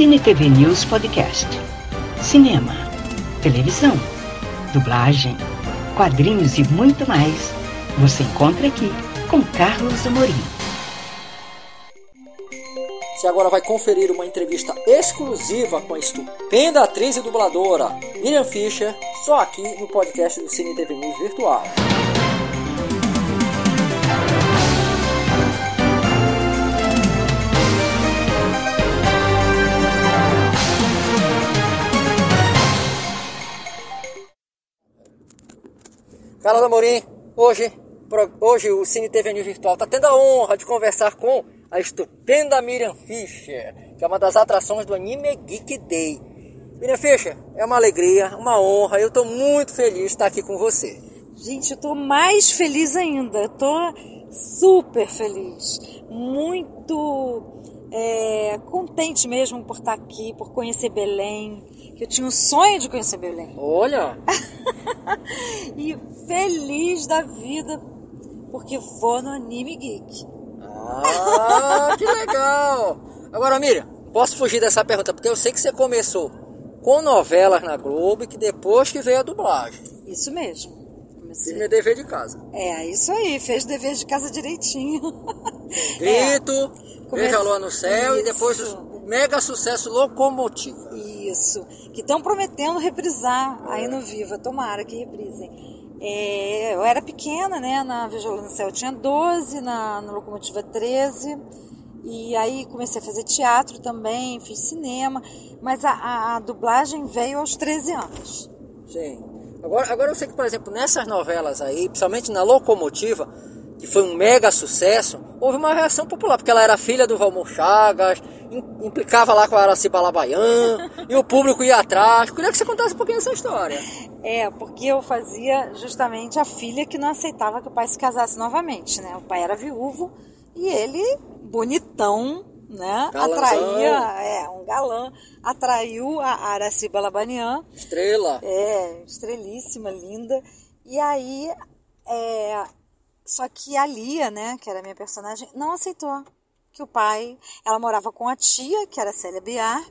Cine TV News Podcast. Cinema, televisão, dublagem, quadrinhos e muito mais. Você encontra aqui com Carlos Amorim. Você agora vai conferir uma entrevista exclusiva com a estupenda atriz e dubladora Miriam Fischer, só aqui no podcast do Cine TV News Virtual. Carlos Amorim, hoje, hoje o Cine TV News Virtual está tendo a honra de conversar com a estupenda Miriam Fischer, que é uma das atrações do Anime Geek Day. Miriam Fischer, é uma alegria, uma honra, eu estou muito feliz de estar aqui com você. Gente, eu estou mais feliz ainda, estou super feliz, muito é, contente mesmo por estar aqui, por conhecer Belém, que eu tinha um sonho de conhecer Belém. Olha! e feliz da vida porque vou no Anime Geek. Ah, que legal! Agora, Miriam, posso fugir dessa pergunta porque eu sei que você começou com novelas na Globo e que depois que veio a dublagem. Isso mesmo. Fiz meu dever de casa. É, isso aí, fez o dever de casa direitinho. Grito, é. Veja a Lua no Céu isso. e depois o mega sucesso Locomotiva. Isso, que estão prometendo reprisar aí no Viva, tomara que reprisem. É, eu era pequena, né? Na Céu eu tinha 12, na, na Locomotiva 13. E aí comecei a fazer teatro também, fiz cinema, mas a, a, a dublagem veio aos 13 anos. Sim. Agora, agora eu sei que, por exemplo, nessas novelas aí, principalmente na Locomotiva, que foi um mega sucesso, houve uma reação popular, porque ela era filha do Valmor Chagas, implicava lá com a Araci Balabaian, e o público ia atrás. Queria que você contasse um pouquinho essa história. É, porque eu fazia justamente a filha que não aceitava que o pai se casasse novamente, né? O pai era viúvo e ele, bonitão, né? Atraía, é, um galã, atraiu a Araci Balabanian. Estrela. É, estrelíssima, linda. E aí, é, só que a Lia, né, que era a minha personagem, não aceitou que o pai, ela morava com a tia, que era Célia Biar.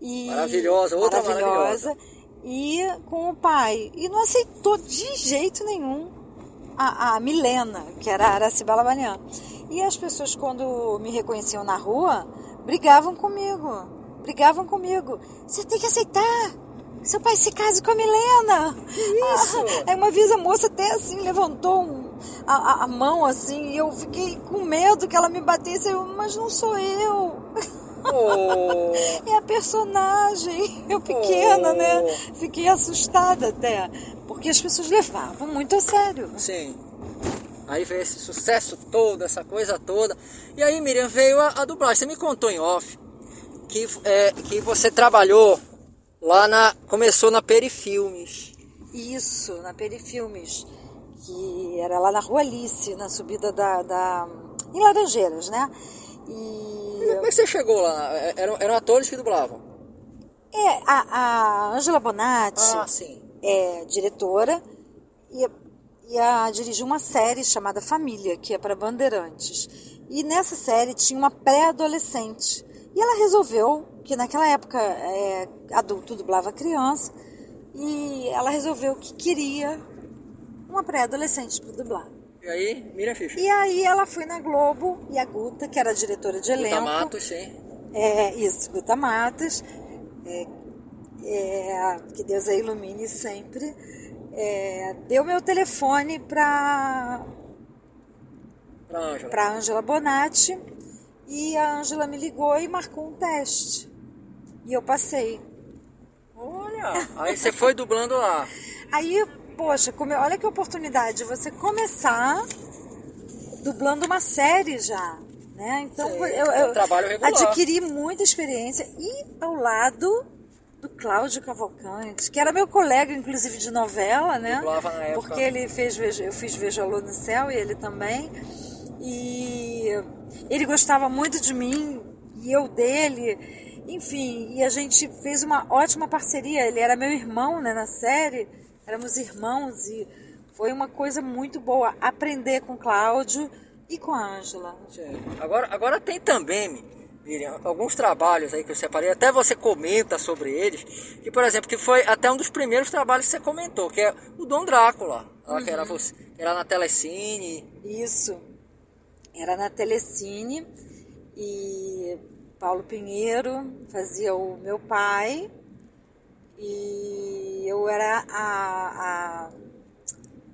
E maravilhosa, outra maravilhosa. maravilhosa e com o pai. E não aceitou de jeito nenhum a, a Milena, que era a Aracibala Banian. E as pessoas, quando me reconheciam na rua, brigavam comigo. Brigavam comigo. Você tem que aceitar. Seu pai se case com a Milena. Isso. Aí uma vez a moça até assim levantou um, a, a, mão assim e eu fiquei com medo que ela me batesse. Eu, mas não sou eu. Oh. É a personagem. Eu pequena, né? oh. né? Fiquei assustada até. Porque as pessoas levavam muito a sério. Sim. Aí veio esse sucesso todo, essa coisa toda. E aí, Miriam, veio a, a dublagem. Você me contou em off que, é, que você trabalhou lá na. Começou na Perifilmes. Isso, na Perifilmes. Que era lá na Rua Alice, na subida da. da em Laranjeiras, né? E... Como é que você chegou lá? É, eram, eram atores que dublavam? É, a, a Angela Bonatti ah, é diretora e, e a, dirigiu uma série chamada Família, que é para Bandeirantes. E nessa série tinha uma pré-adolescente. E ela resolveu, que naquela época é, adulto dublava criança, e ela resolveu que queria uma pré-adolescente para dublar. E aí, Miriam Fischer. E aí ela foi na Globo e a Guta, que era a diretora de elenco. Guta Matos, sim. É, isso, Guta Matos. É, é, que Deus a ilumine sempre. É, deu meu telefone para para Ângela Bonatti e a Ângela me ligou e marcou um teste. E eu passei. Olha, aí você foi dublando lá. Aí poxa, come, olha que oportunidade você começar dublando uma série já. Né? Então Sim, eu, eu, é adquiri muita experiência e ao lado do Cláudio Cavalcante, que era meu colega, inclusive, de novela, né? Dublava na época. Porque ele fez, eu fiz Vejolô no Céu e ele também. E ele gostava muito de mim e eu dele. Enfim, e a gente fez uma ótima parceria. Ele era meu irmão né, na série éramos irmãos e foi uma coisa muito boa aprender com Cláudio e com a Ângela. Agora, agora tem também Miriam, alguns trabalhos aí que eu separei, até você comenta sobre eles, que por exemplo, que foi até um dos primeiros trabalhos que você comentou, que é o Dom Drácula, uhum. que era uhum. você, era na Telecine. Isso. Era na Telecine e Paulo Pinheiro fazia o meu pai e eu era a, a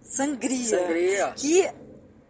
Sangria, Sangria. que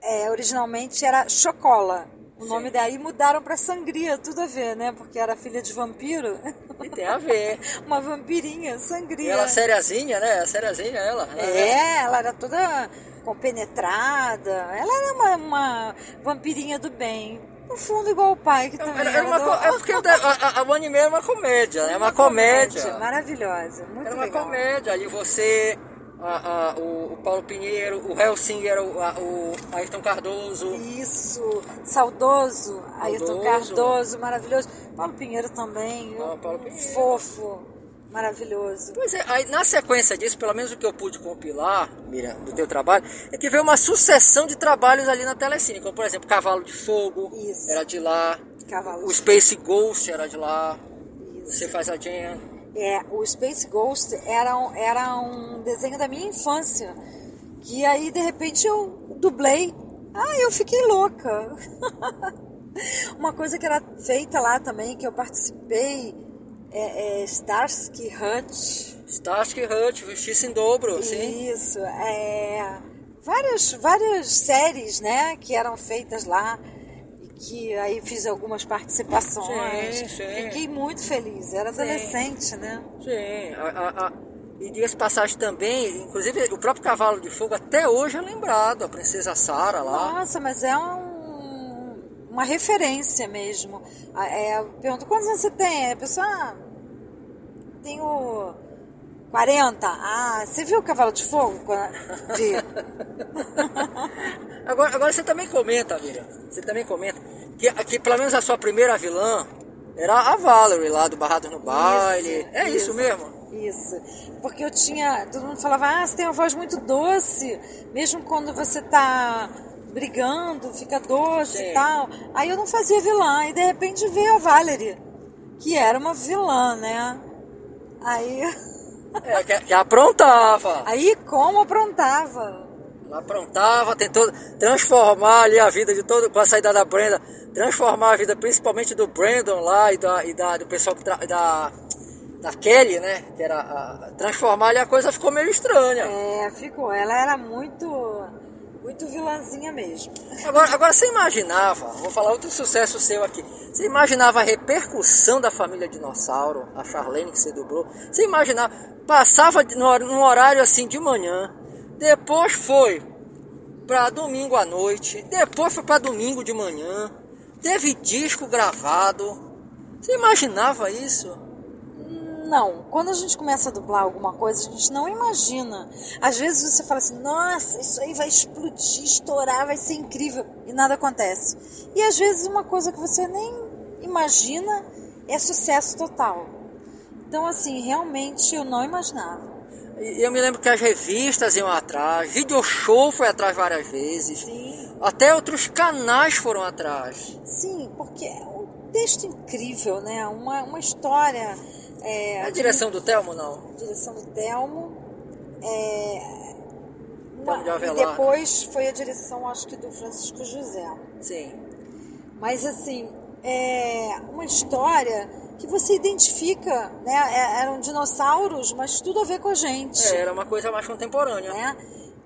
é, originalmente era Chocola. O nome daí mudaram para Sangria, tudo a ver, né? Porque era filha de vampiro. E tem a ver. Uma vampirinha, Sangria. E ela sériazinha, né? Sériazinha ela. É, ela era toda compenetrada. Ela era uma, uma vampirinha do bem. No fundo, igual o pai, que também era, era uma, do... É porque a, a, o anime é uma comédia, né? É uma, uma comédia. comédia. Maravilhosa, muito Era uma legal. comédia. Ali você a, a, o, o, Paulo Pinheiro, o Helsinger, o, a, o Ayrton Cardoso. Isso, saudoso, Ayrton Cardoso, maravilhoso. Paulo Pinheiro também, ah, Paulo Pinheiro. fofo, maravilhoso. Pois é, aí, na sequência disso, pelo menos o que eu pude compilar, Miriam, do teu trabalho, é que veio uma sucessão de trabalhos ali na Telecine, como por exemplo Cavalo de Fogo, Isso. era de lá, Cavalo o Space Ghost era de lá, Isso. você faz a Jen é, o Space Ghost era, um, era um desenho da minha infância. Que aí, de repente, eu dublei. Ah, eu fiquei louca. Uma coisa que era feita lá também, que eu participei, é, é Starsky Hutch. Starsky Hutch, Justiça em Dobro, sim. Isso, é... Várias, várias séries, né, que eram feitas lá que aí fiz algumas participações. Sim, sim. Fiquei muito feliz. Era adolescente, sim. né? Sim. A, a, a, e dias passagem também, inclusive o próprio Cavalo de Fogo até hoje é lembrado, a Princesa Sara lá. Nossa, mas é um, uma referência mesmo. É, eu pergunto, quantos anos você tem? A pessoa, ah, tenho 40. Ah, você viu o Cavalo de Fogo? De... agora, agora você também comenta, Miriam. Você também comenta que, que pelo menos a sua primeira vilã era a Valerie lá do Barrados no Baile. Isso, é isso, isso mesmo? Isso. Porque eu tinha. Todo mundo falava, ah, você tem uma voz muito doce. Mesmo quando você tá brigando, fica doce Sim. e tal. Aí eu não fazia vilã. E de repente veio a Valerie, que era uma vilã, né? Aí. É, que, que aprontava. Aí como aprontava? Ela aprontava, tentou transformar ali a vida de todo, com a saída da Brenda, transformar a vida principalmente do Brandon lá e da, e da do pessoal que tra, da, da Kelly, né? Que era a, transformar ali a coisa ficou meio estranha. É, ficou. Ela era muito muito vilãzinha mesmo. Agora, agora você imaginava, vou falar outro sucesso seu aqui. Você imaginava a repercussão da família dinossauro, a Charlene que você dublou? Você imaginava, passava num horário assim de manhã, depois foi para domingo à noite, depois foi para domingo de manhã, teve disco gravado. Você imaginava isso? Não, quando a gente começa a dublar alguma coisa, a gente não imagina. Às vezes você fala assim, nossa, isso aí vai explodir, estourar, vai ser incrível, e nada acontece. E às vezes uma coisa que você nem imagina é sucesso total. Então, assim, realmente eu não imaginava. Eu me lembro que as revistas iam atrás, video show foi atrás várias vezes. Sim. Até outros canais foram atrás. Sim, porque é um texto incrível, né? Uma, uma história é, a direção do Telmo, não? Direção do Telmo. É, uma, e depois foi a direção, acho que, do Francisco José. Sim. Mas, assim, é uma história que você identifica, né? É, eram dinossauros, mas tudo a ver com a gente. É, era uma coisa mais contemporânea. Né?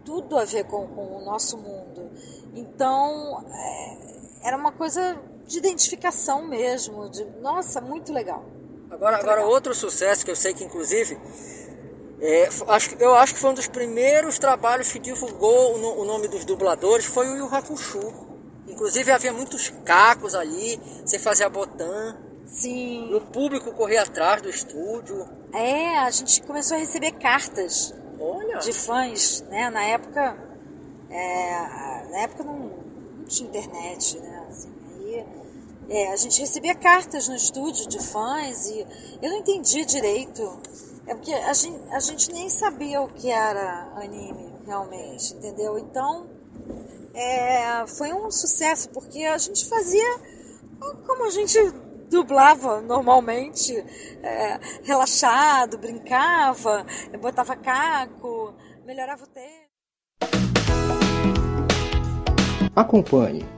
Tudo a ver com, com o nosso mundo. Então, é, era uma coisa de identificação mesmo. De, nossa, muito legal. Agora, agora outro sucesso que eu sei que inclusive é, acho, eu acho que foi um dos primeiros trabalhos que divulgou o, o nome dos dubladores foi o Yu Hakusho. Inclusive havia muitos cacos ali, você fazia botã. Sim. O público corria atrás do estúdio. É, a gente começou a receber cartas Olha. de fãs, né? Na época, é, na época não, não tinha internet, né? É, a gente recebia cartas no estúdio de fãs e eu não entendia direito. É porque a gente, a gente nem sabia o que era anime, realmente, entendeu? Então, é, foi um sucesso, porque a gente fazia como a gente dublava normalmente, é, relaxado, brincava, botava caco, melhorava o tempo. Acompanhe